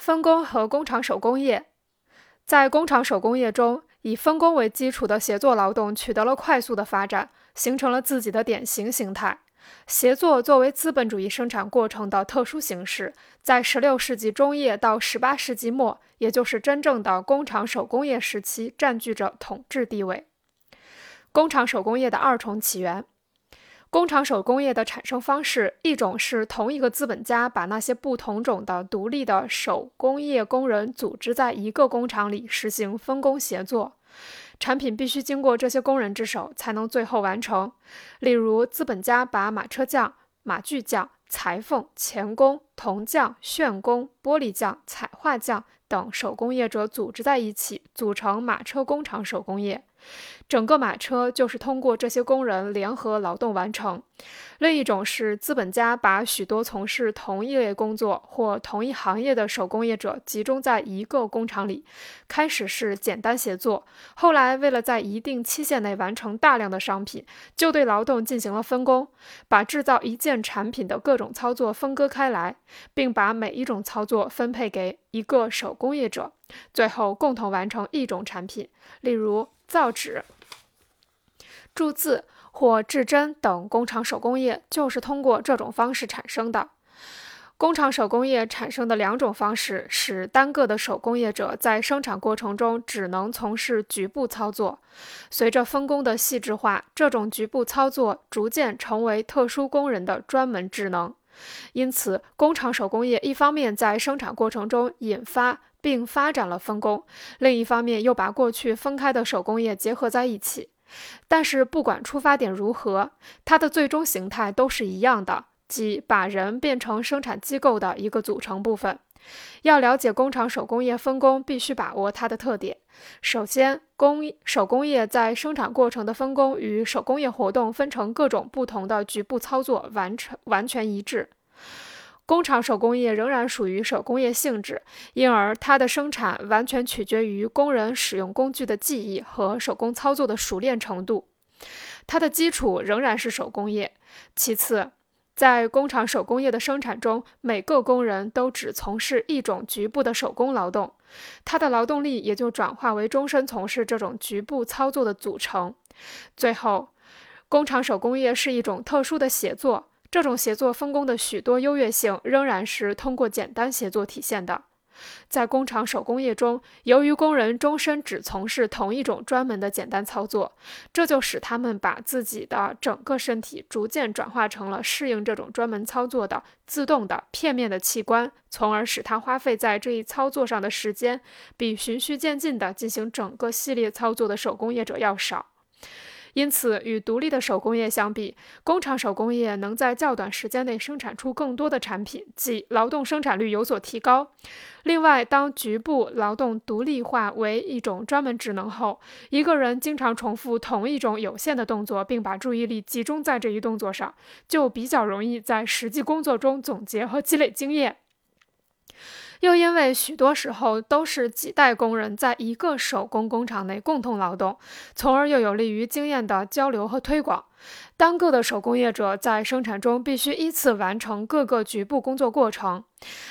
分工和工厂手工业，在工厂手工业中，以分工为基础的协作劳动取得了快速的发展，形成了自己的典型形态。协作作为资本主义生产过程的特殊形式，在16世纪中叶到18世纪末，也就是真正的工厂手工业时期，占据着统治地位。工厂手工业的二重起源。工厂手工业的产生方式，一种是同一个资本家把那些不同种的独立的手工业工人组织在一个工厂里，实行分工协作。产品必须经过这些工人之手，才能最后完成。例如，资本家把马车匠、马具匠、裁缝、钳工、铜匠、旋工、玻璃匠、彩画匠等手工业者组织在一起，组成马车工厂手工业。整个马车就是通过这些工人联合劳动完成。另一种是资本家把许多从事同一类工作或同一行业的手工业者集中在一个工厂里，开始是简单协作，后来为了在一定期限内完成大量的商品，就对劳动进行了分工，把制造一件产品的各种操作分割开来，并把每一种操作分配给一个手工业者，最后共同完成一种产品。例如。造纸、铸字或制针等工厂手工业就是通过这种方式产生的。工厂手工业产生的两种方式，使单个的手工业者在生产过程中只能从事局部操作。随着分工的细致化，这种局部操作逐渐成为特殊工人的专门职能。因此，工厂手工业一方面在生产过程中引发。并发展了分工，另一方面又把过去分开的手工业结合在一起。但是，不管出发点如何，它的最终形态都是一样的，即把人变成生产机构的一个组成部分。要了解工厂手工业分工，必须把握它的特点。首先，工手工业在生产过程的分工与手工业活动分成各种不同的局部操作完成完全一致。工厂手工业仍然属于手工业性质，因而它的生产完全取决于工人使用工具的技艺和手工操作的熟练程度。它的基础仍然是手工业。其次，在工厂手工业的生产中，每个工人都只从事一种局部的手工劳动，他的劳动力也就转化为终身从事这种局部操作的组成。最后，工厂手工业是一种特殊的协作。这种协作分工的许多优越性仍然是通过简单协作体现的。在工厂手工业中，由于工人终身只从事同一种专门的简单操作，这就使他们把自己的整个身体逐渐转化成了适应这种专门操作的自动的片面的器官，从而使他花费在这一操作上的时间比循序渐进地进行整个系列操作的手工业者要少。因此，与独立的手工业相比，工厂手工业能在较短时间内生产出更多的产品，即劳动生产率有所提高。另外，当局部劳动独立化为一种专门职能后，一个人经常重复同一种有限的动作，并把注意力集中在这一动作上，就比较容易在实际工作中总结和积累经验。又因为许多时候都是几代工人在一个手工工厂内共同劳动，从而又有利于经验的交流和推广。单个的手工业者在生产中必须依次完成各个局部工作过程，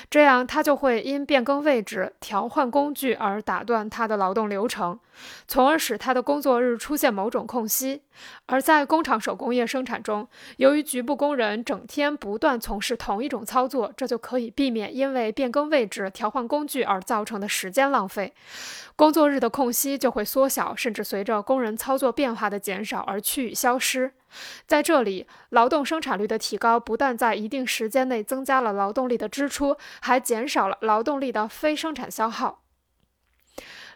这样他就会因变更位置、调换工具而打断他的劳动流程，从而使他的工作日出现某种空隙。而在工厂手工业生产中，由于局部工人整天不断从事同一种操作，这就可以避免因为变更位置、调换工具而造成的时间浪费，工作日的空隙就会缩小，甚至随着工人操作变化的减少而趋于消失。在这里，劳动生产率的提高不但在一定时间内增加了劳动力的支出，还减少了劳动力的非生产消耗。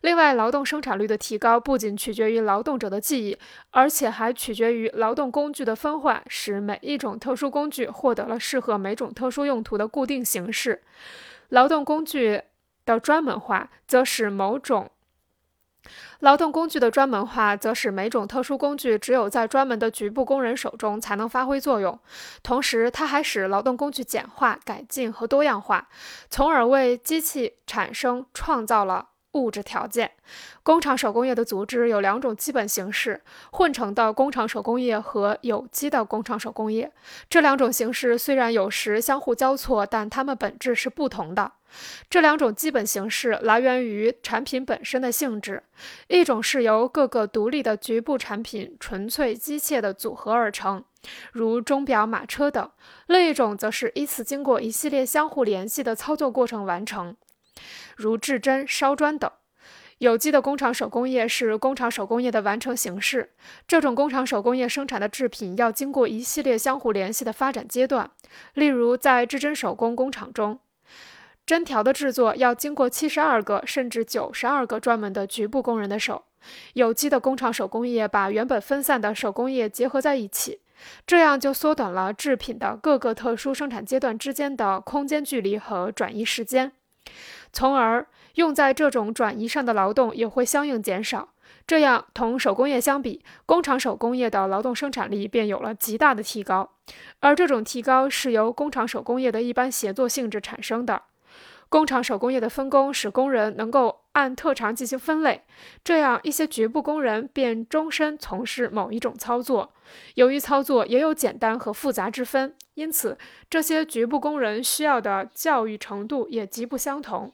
另外，劳动生产率的提高不仅取决于劳动者的技艺，而且还取决于劳动工具的分化，使每一种特殊工具获得了适合每种特殊用途的固定形式。劳动工具的专门化，则使某种。劳动工具的专门化，则使每种特殊工具只有在专门的局部工人手中才能发挥作用。同时，它还使劳动工具简化、改进和多样化，从而为机器产生创造了物质条件。工厂手工业的组织有两种基本形式：混成的工厂手工业和有机的工厂手工业。这两种形式虽然有时相互交错，但它们本质是不同的。这两种基本形式来源于产品本身的性质，一种是由各个独立的局部产品纯粹机械的组合而成，如钟表、马车等；另一种则是依次经过一系列相互联系的操作过程完成，如制针、烧砖等。有机的工厂手工业是工厂手工业的完成形式，这种工厂手工业生产的制品要经过一系列相互联系的发展阶段，例如在制针手工工厂中。针条的制作要经过七十二个甚至九十二个专门的局部工人的手。有机的工厂手工业把原本分散的手工业结合在一起，这样就缩短了制品的各个特殊生产阶段之间的空间距离和转移时间，从而用在这种转移上的劳动也会相应减少。这样，同手工业相比，工厂手工业的劳动生产力便有了极大的提高，而这种提高是由工厂手工业的一般协作性质产生的。工厂手工业的分工使工人能够按特长进行分类，这样一些局部工人便终身从事某一种操作。由于操作也有简单和复杂之分，因此这些局部工人需要的教育程度也极不相同，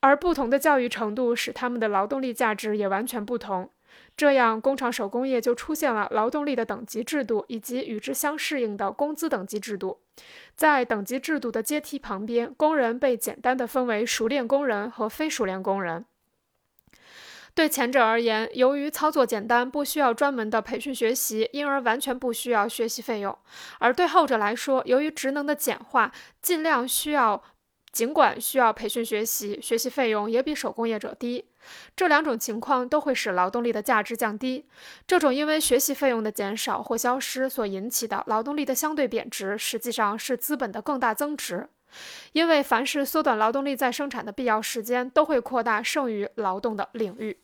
而不同的教育程度使他们的劳动力价值也完全不同。这样，工厂手工业就出现了劳动力的等级制度，以及与之相适应的工资等级制度。在等级制度的阶梯旁边，工人被简单的分为熟练工人和非熟练工人。对前者而言，由于操作简单，不需要专门的培训学习，因而完全不需要学习费用；而对后者来说，由于职能的简化，尽量需要。尽管需要培训学习，学习费用也比手工业者低。这两种情况都会使劳动力的价值降低。这种因为学习费用的减少或消失所引起的劳动力的相对贬值，实际上是资本的更大增值。因为凡是缩短劳动力在生产的必要时间，都会扩大剩余劳动的领域。